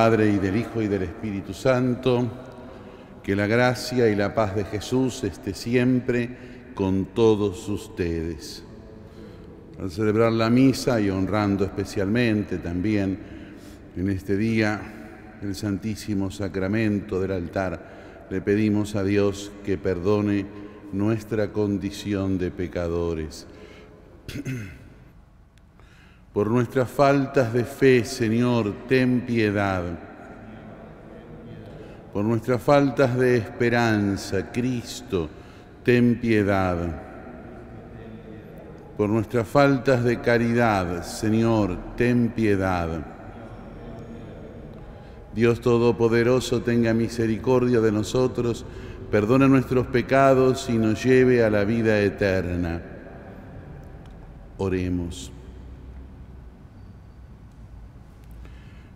Padre y del Hijo y del Espíritu Santo, que la gracia y la paz de Jesús esté siempre con todos ustedes. Al celebrar la misa y honrando especialmente también en este día el Santísimo Sacramento del altar, le pedimos a Dios que perdone nuestra condición de pecadores. Por nuestras faltas de fe, Señor, ten piedad. Por nuestras faltas de esperanza, Cristo, ten piedad. Por nuestras faltas de caridad, Señor, ten piedad. Dios Todopoderoso, tenga misericordia de nosotros, perdona nuestros pecados y nos lleve a la vida eterna. Oremos.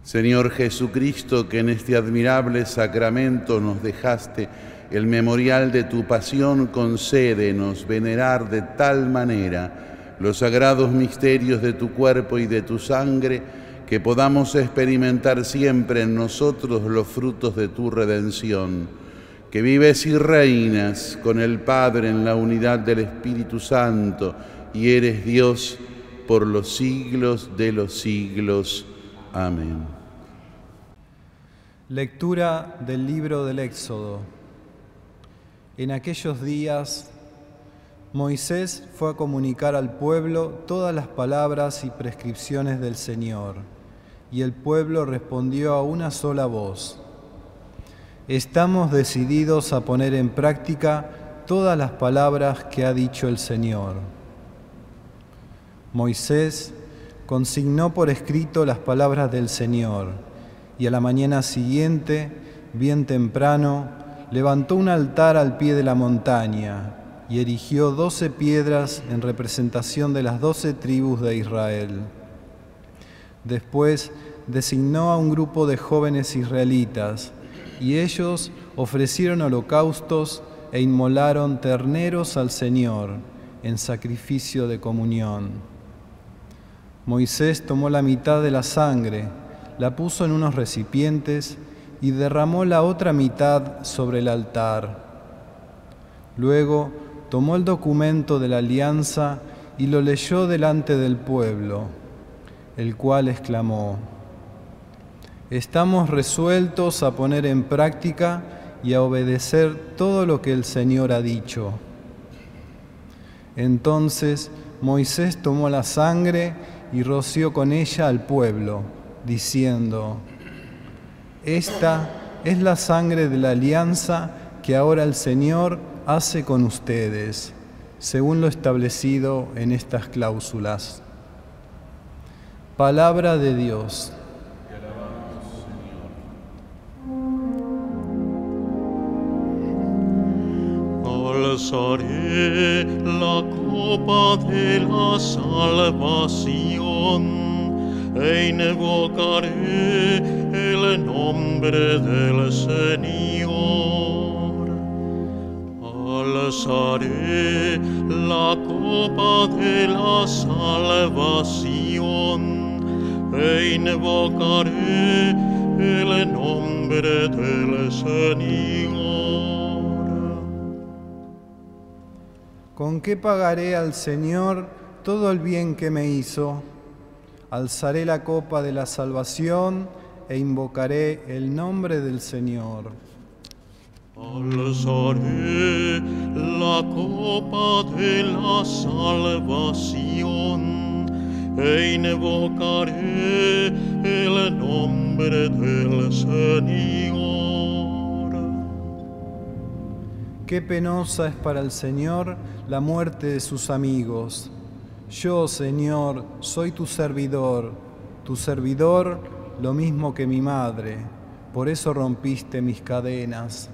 Señor Jesucristo, que en este admirable sacramento nos dejaste el memorial de tu pasión, concédenos venerar de tal manera los sagrados misterios de tu cuerpo y de tu sangre, que podamos experimentar siempre en nosotros los frutos de tu redención, que vives y reinas con el Padre en la unidad del Espíritu Santo y eres Dios por los siglos de los siglos. Amén. Lectura del libro del Éxodo. En aquellos días, Moisés fue a comunicar al pueblo todas las palabras y prescripciones del Señor, y el pueblo respondió a una sola voz. Estamos decididos a poner en práctica todas las palabras que ha dicho el Señor. Moisés consignó por escrito las palabras del Señor y a la mañana siguiente, bien temprano, levantó un altar al pie de la montaña y erigió doce piedras en representación de las doce tribus de Israel. Después designó a un grupo de jóvenes israelitas y ellos ofrecieron holocaustos e inmolaron terneros al Señor en sacrificio de comunión. Moisés tomó la mitad de la sangre, la puso en unos recipientes y derramó la otra mitad sobre el altar. Luego tomó el documento de la alianza y lo leyó delante del pueblo, el cual exclamó, Estamos resueltos a poner en práctica y a obedecer todo lo que el Señor ha dicho. Entonces Moisés tomó la sangre y roció con ella al pueblo, diciendo, Esta es la sangre de la alianza que ahora el Señor hace con ustedes, según lo establecido en estas cláusulas. Palabra de Dios. Alzaré la copa de la salvación e invocaré el nombre del Señor. Alzaré la copa de la salvación e invocaré el nombre del Señor. ¿Con qué pagaré al Señor todo el bien que me hizo? Alzaré la copa de la salvación e invocaré el nombre del Señor. Alzaré la copa de la salvación e invocaré el nombre del Señor. Qué penosa es para el Señor la muerte de sus amigos. Yo, Señor, soy tu servidor, tu servidor lo mismo que mi madre, por eso rompiste mis cadenas.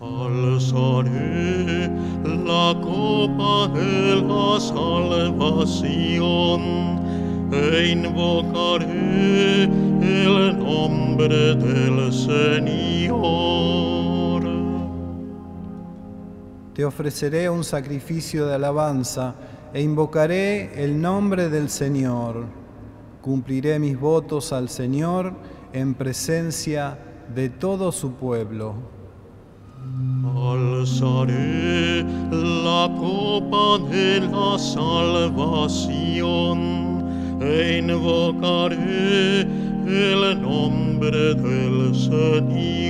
Alzaré la copa de la salvación e invocaré el nombre del Señor. Te ofreceré un sacrificio de alabanza e invocaré el nombre del Señor. Cumpliré mis votos al Señor en presencia de todo su pueblo. Alzaré la copa de la salvación e invocaré el nombre del Señor.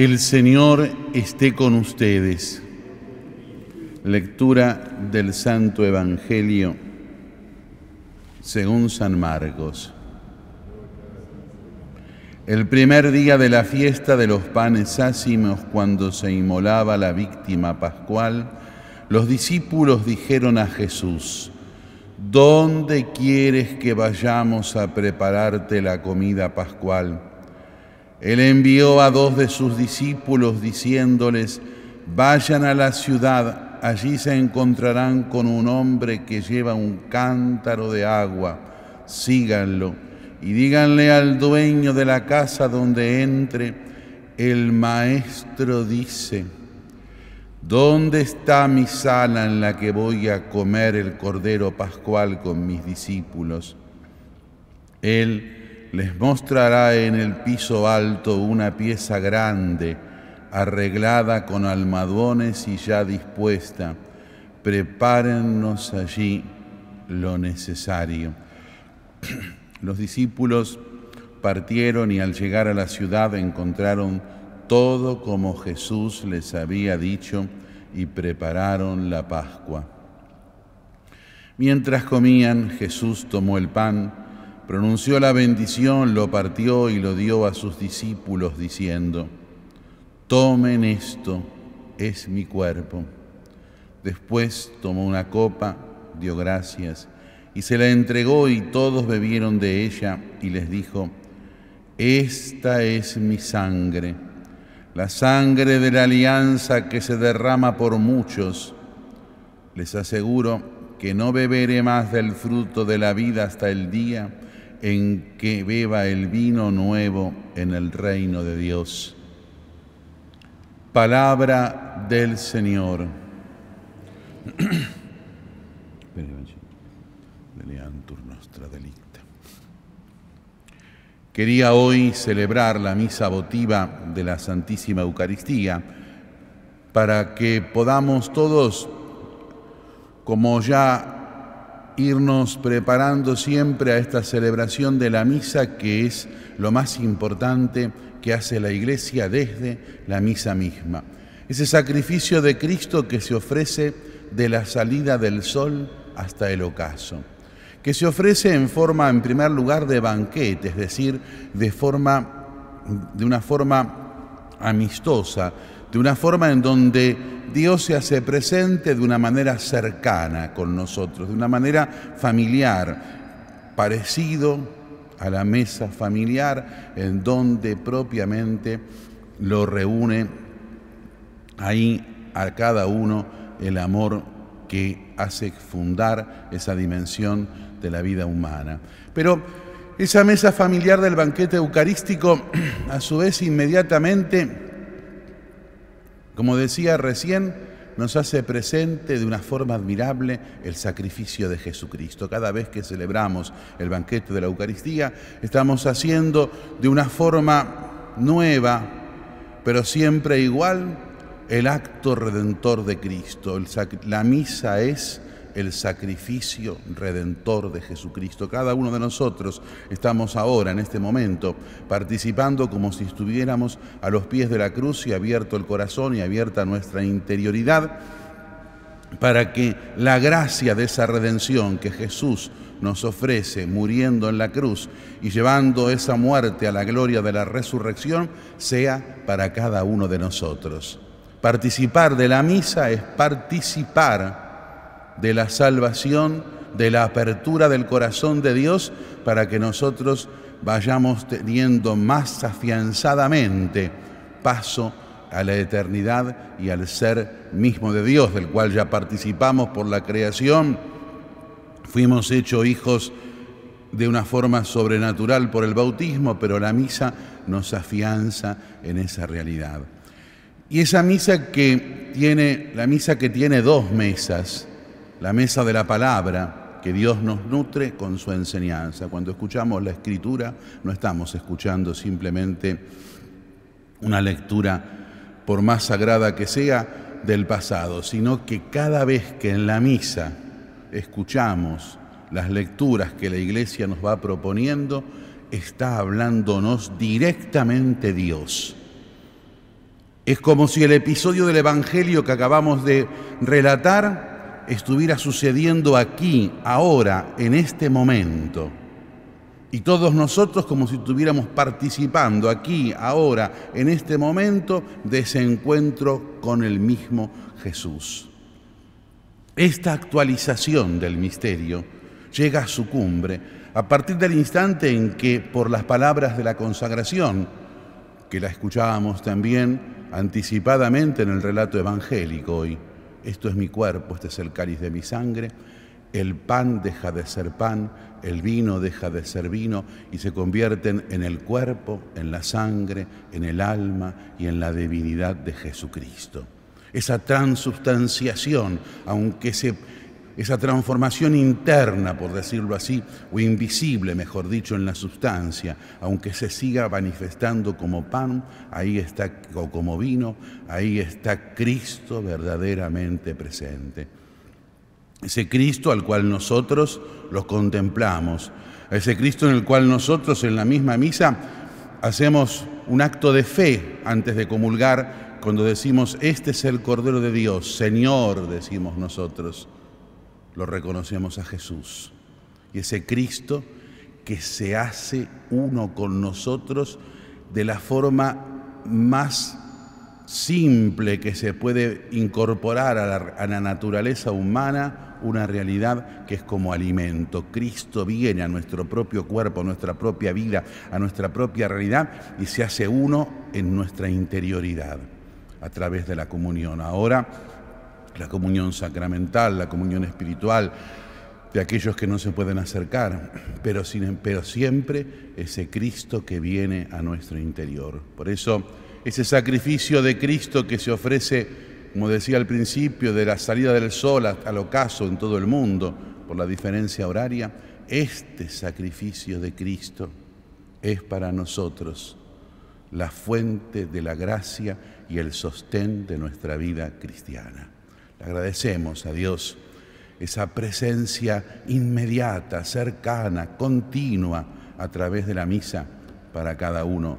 El Señor esté con ustedes. Lectura del Santo Evangelio según San Marcos. El primer día de la fiesta de los panes ácimos, cuando se inmolaba la víctima pascual, los discípulos dijeron a Jesús, ¿dónde quieres que vayamos a prepararte la comida pascual? Él envió a dos de sus discípulos diciéndoles, vayan a la ciudad, allí se encontrarán con un hombre que lleva un cántaro de agua, síganlo y díganle al dueño de la casa donde entre, el maestro dice, ¿dónde está mi sala en la que voy a comer el cordero pascual con mis discípulos? Él les mostrará en el piso alto una pieza grande, arreglada con almadones y ya dispuesta. Prepárennos allí lo necesario. Los discípulos partieron y al llegar a la ciudad encontraron todo como Jesús les había dicho y prepararon la Pascua. Mientras comían, Jesús tomó el pan, pronunció la bendición, lo partió y lo dio a sus discípulos diciendo, tomen esto, es mi cuerpo. Después tomó una copa, dio gracias y se la entregó y todos bebieron de ella y les dijo, esta es mi sangre, la sangre de la alianza que se derrama por muchos. Les aseguro que no beberé más del fruto de la vida hasta el día en que beba el vino nuevo en el reino de Dios. Palabra del Señor. Quería hoy celebrar la misa votiva de la Santísima Eucaristía para que podamos todos, como ya irnos preparando siempre a esta celebración de la misa, que es lo más importante que hace la Iglesia desde la misa misma. Ese sacrificio de Cristo que se ofrece de la salida del sol hasta el ocaso que se ofrece en forma, en primer lugar, de banquete, es decir, de, forma, de una forma amistosa, de una forma en donde Dios se hace presente de una manera cercana con nosotros, de una manera familiar, parecido a la mesa familiar, en donde propiamente lo reúne ahí a cada uno el amor que hace fundar esa dimensión de la vida humana. Pero esa mesa familiar del banquete eucarístico, a su vez, inmediatamente, como decía recién, nos hace presente de una forma admirable el sacrificio de Jesucristo. Cada vez que celebramos el banquete de la Eucaristía, estamos haciendo de una forma nueva, pero siempre igual, el acto redentor de Cristo. La misa es el sacrificio redentor de Jesucristo. Cada uno de nosotros estamos ahora, en este momento, participando como si estuviéramos a los pies de la cruz y abierto el corazón y abierta nuestra interioridad para que la gracia de esa redención que Jesús nos ofrece muriendo en la cruz y llevando esa muerte a la gloria de la resurrección sea para cada uno de nosotros. Participar de la misa es participar de la salvación, de la apertura del corazón de Dios para que nosotros vayamos teniendo más afianzadamente paso a la eternidad y al ser mismo de Dios, del cual ya participamos por la creación Fuimos hechos hijos de una forma sobrenatural por el bautismo, pero la misa nos afianza en esa realidad. Y esa misa que tiene, la misa que tiene dos mesas, la mesa de la palabra, que Dios nos nutre con su enseñanza. Cuando escuchamos la escritura, no estamos escuchando simplemente una lectura, por más sagrada que sea, del pasado, sino que cada vez que en la misa escuchamos las lecturas que la iglesia nos va proponiendo, está hablándonos directamente Dios. Es como si el episodio del Evangelio que acabamos de relatar estuviera sucediendo aquí, ahora, en este momento. Y todos nosotros como si estuviéramos participando aquí, ahora, en este momento, de ese encuentro con el mismo Jesús. Esta actualización del misterio llega a su cumbre a partir del instante en que, por las palabras de la consagración, que la escuchábamos también anticipadamente en el relato evangélico hoy, esto es mi cuerpo, este es el cáliz de mi sangre, el pan deja de ser pan, el vino deja de ser vino y se convierten en el cuerpo, en la sangre, en el alma y en la divinidad de Jesucristo. Esa transubstanciación, aunque esa transformación interna, por decirlo así, o invisible, mejor dicho, en la sustancia, aunque se siga manifestando como pan, ahí está, o como vino, ahí está Cristo verdaderamente presente. Ese Cristo al cual nosotros lo contemplamos, ese Cristo en el cual nosotros en la misma misa hacemos un acto de fe antes de comulgar cuando decimos, este es el Cordero de Dios, Señor, decimos nosotros, lo reconocemos a Jesús. Y ese Cristo que se hace uno con nosotros de la forma más simple que se puede incorporar a la, naturaleza humana una realidad que es como alimento. Cristo viene a nuestro propio cuerpo, a nuestra propia vida, a nuestra propia realidad y se hace uno en nuestra interioridad a través de la comunión. Ahora, la comunión sacramental, la comunión espiritual de aquellos que no se pueden acercar, pero, sin, pero siempre ese Cristo que viene a nuestro interior. Por eso, ese sacrificio de Cristo que se ofrece, como decía al principio, de la salida del sol al ocaso en todo el mundo, por la diferencia horaria, este sacrificio de Cristo es para nosotros la fuente de la gracia y el sostén de nuestra vida cristiana. Le agradecemos a Dios esa presencia inmediata, cercana, continua a través de la misa para cada uno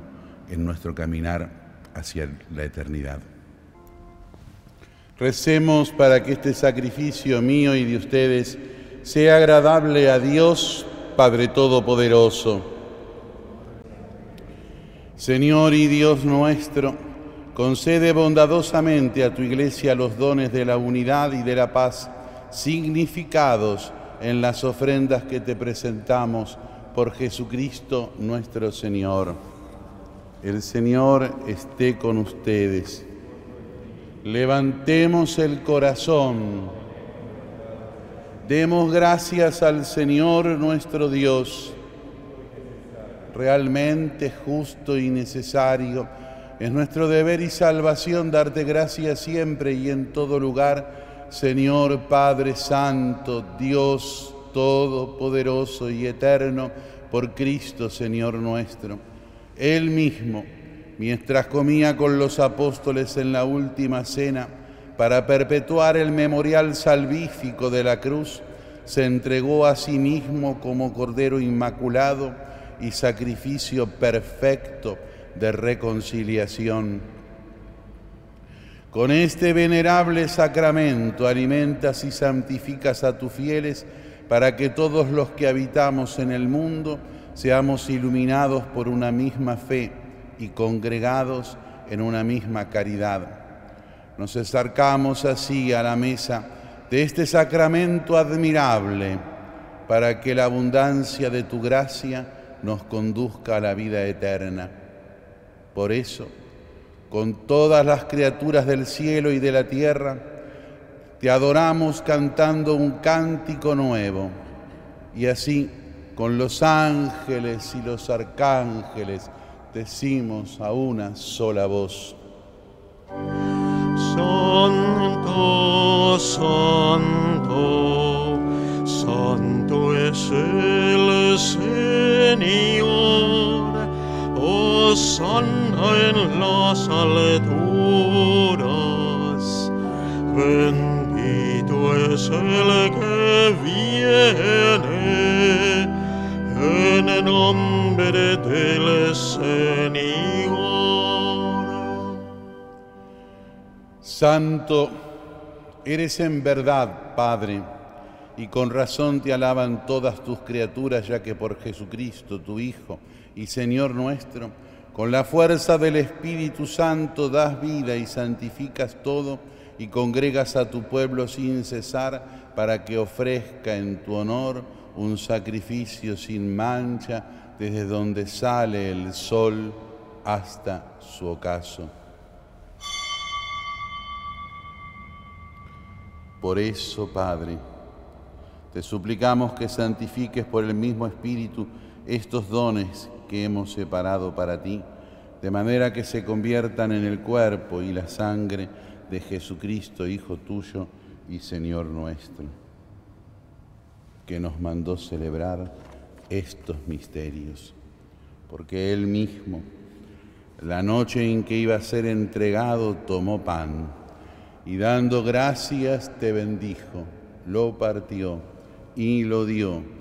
en nuestro caminar hacia la eternidad. Recemos para que este sacrificio mío y de ustedes sea agradable a Dios, Padre Todopoderoso. Señor y Dios nuestro, Concede bondadosamente a tu iglesia los dones de la unidad y de la paz, significados en las ofrendas que te presentamos por Jesucristo nuestro Señor. El Señor esté con ustedes. Levantemos el corazón. Demos gracias al Señor nuestro Dios. Realmente justo y necesario es nuestro deber y salvación darte gracias siempre y en todo lugar, Señor Padre Santo, Dios Todopoderoso y Eterno, por Cristo, Señor nuestro. Él mismo, mientras comía con los apóstoles en la última cena, para perpetuar el memorial salvífico de la cruz, se entregó a sí mismo como Cordero Inmaculado y sacrificio perfecto de reconciliación. Con este venerable sacramento alimentas y santificas a tus fieles para que todos los que habitamos en el mundo seamos iluminados por una misma fe y congregados en una misma caridad. Nos acercamos así a la mesa de este sacramento admirable para que la abundancia de tu gracia nos conduzca a la vida eterna. Por eso, con todas las criaturas del cielo y de la tierra, te adoramos cantando un cántico nuevo y así con los ángeles y los arcángeles decimos a una sola voz. Santo, santo, santo es el Señor. Sana en las alturas. Bendito es el que viene en nombre del Señor. Santo, eres en verdad, Padre, y con razón te alaban todas tus criaturas, ya que por Jesucristo, tu Hijo y Señor nuestro, con la fuerza del Espíritu Santo das vida y santificas todo y congregas a tu pueblo sin cesar para que ofrezca en tu honor un sacrificio sin mancha desde donde sale el sol hasta su ocaso. Por eso, Padre, te suplicamos que santifiques por el mismo Espíritu estos dones que hemos separado para ti, de manera que se conviertan en el cuerpo y la sangre de Jesucristo, Hijo tuyo y Señor nuestro, que nos mandó celebrar estos misterios, porque Él mismo, la noche en que iba a ser entregado, tomó pan y dando gracias te bendijo, lo partió y lo dio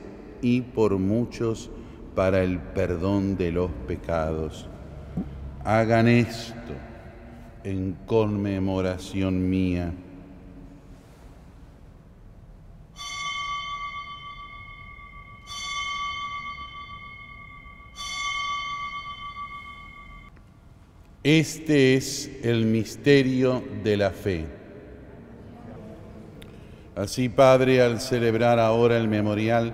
y por muchos para el perdón de los pecados. Hagan esto en conmemoración mía. Este es el misterio de la fe. Así, Padre, al celebrar ahora el memorial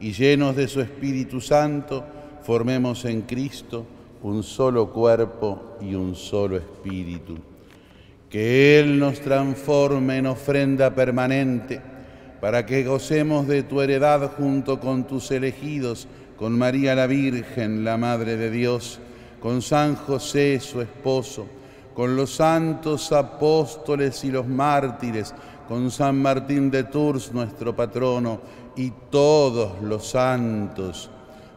y llenos de su Espíritu Santo, formemos en Cristo un solo cuerpo y un solo espíritu. Que Él nos transforme en ofrenda permanente, para que gocemos de tu heredad junto con tus elegidos, con María la Virgen, la Madre de Dios, con San José, su esposo, con los santos apóstoles y los mártires, con San Martín de Tours, nuestro patrono, y todos los santos,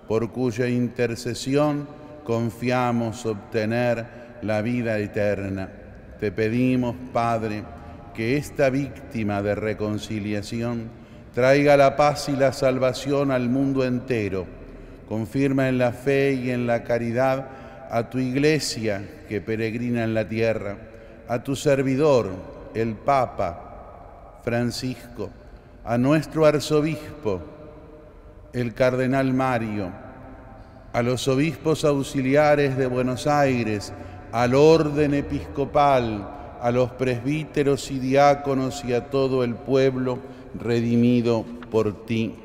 por cuya intercesión confiamos obtener la vida eterna. Te pedimos, Padre, que esta víctima de reconciliación traiga la paz y la salvación al mundo entero. Confirma en la fe y en la caridad a tu iglesia que peregrina en la tierra, a tu servidor, el Papa Francisco, a nuestro arzobispo, el cardenal Mario, a los obispos auxiliares de Buenos Aires, al orden episcopal, a los presbíteros y diáconos y a todo el pueblo redimido por ti.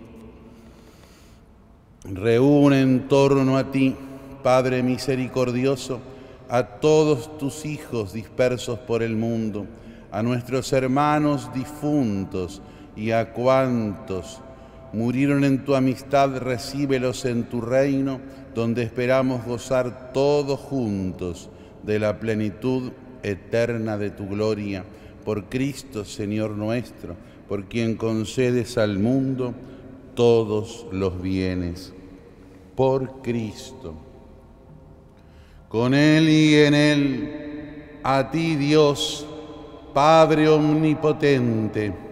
Reúne en torno a ti, Padre misericordioso, a todos tus hijos dispersos por el mundo, a nuestros hermanos difuntos y a cuantos murieron en tu amistad, recíbelos en tu reino, donde esperamos gozar todos juntos de la plenitud eterna de tu gloria. Por Cristo, Señor nuestro, por quien concedes al mundo todos los bienes. Por Cristo. Con Él y en Él, a ti Dios, Padre Omnipotente,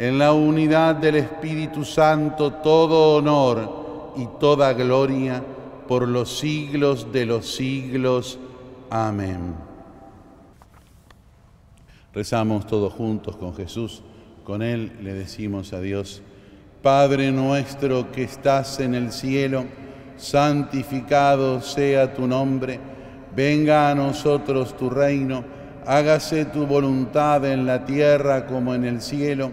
en la unidad del Espíritu Santo, todo honor y toda gloria por los siglos de los siglos. Amén. Rezamos todos juntos con Jesús. Con Él le decimos a Dios, Padre nuestro que estás en el cielo, santificado sea tu nombre, venga a nosotros tu reino, hágase tu voluntad en la tierra como en el cielo.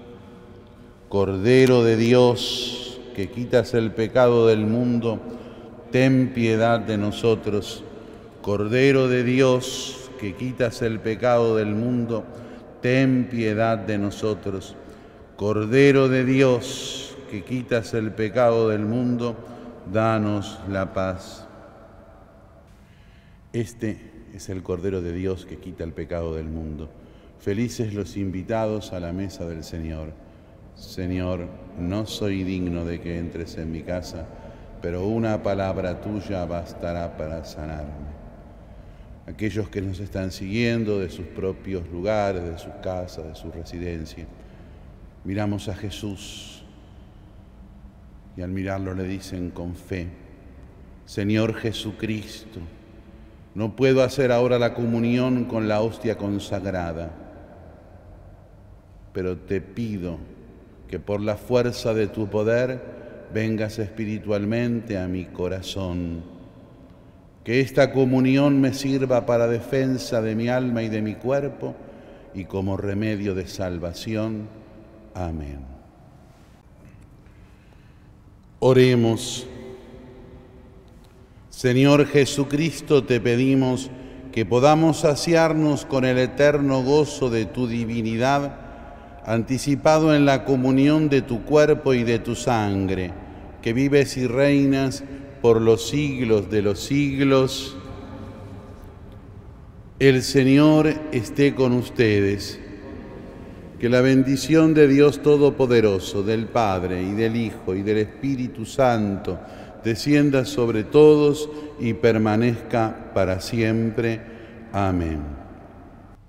Cordero de Dios, que quitas el pecado del mundo, ten piedad de nosotros. Cordero de Dios, que quitas el pecado del mundo, ten piedad de nosotros. Cordero de Dios, que quitas el pecado del mundo, danos la paz. Este es el Cordero de Dios que quita el pecado del mundo. Felices los invitados a la mesa del Señor. Señor, no soy digno de que entres en mi casa, pero una palabra tuya bastará para sanarme aquellos que nos están siguiendo de sus propios lugares, de sus casas, de su residencia. Miramos a Jesús y al mirarlo le dicen con fe, Señor Jesucristo, no puedo hacer ahora la comunión con la hostia consagrada, pero te pido que por la fuerza de tu poder vengas espiritualmente a mi corazón que esta comunión me sirva para defensa de mi alma y de mi cuerpo y como remedio de salvación. Amén. Oremos. Señor Jesucristo, te pedimos que podamos saciarnos con el eterno gozo de tu divinidad, anticipado en la comunión de tu cuerpo y de tu sangre, que vives y reinas por los siglos de los siglos. El Señor esté con ustedes. Que la bendición de Dios Todopoderoso, del Padre y del Hijo y del Espíritu Santo, descienda sobre todos y permanezca para siempre. Amén.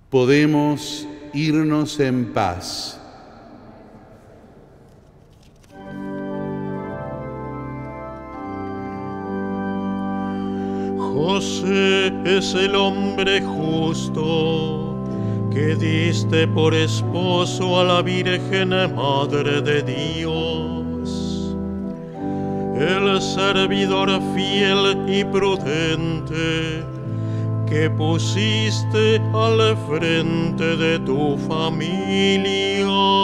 podemos irnos en paz. José es el hombre justo que diste por esposo a la Virgen Madre de Dios. El servidor fiel y prudente que pusiste al frente de tu familia.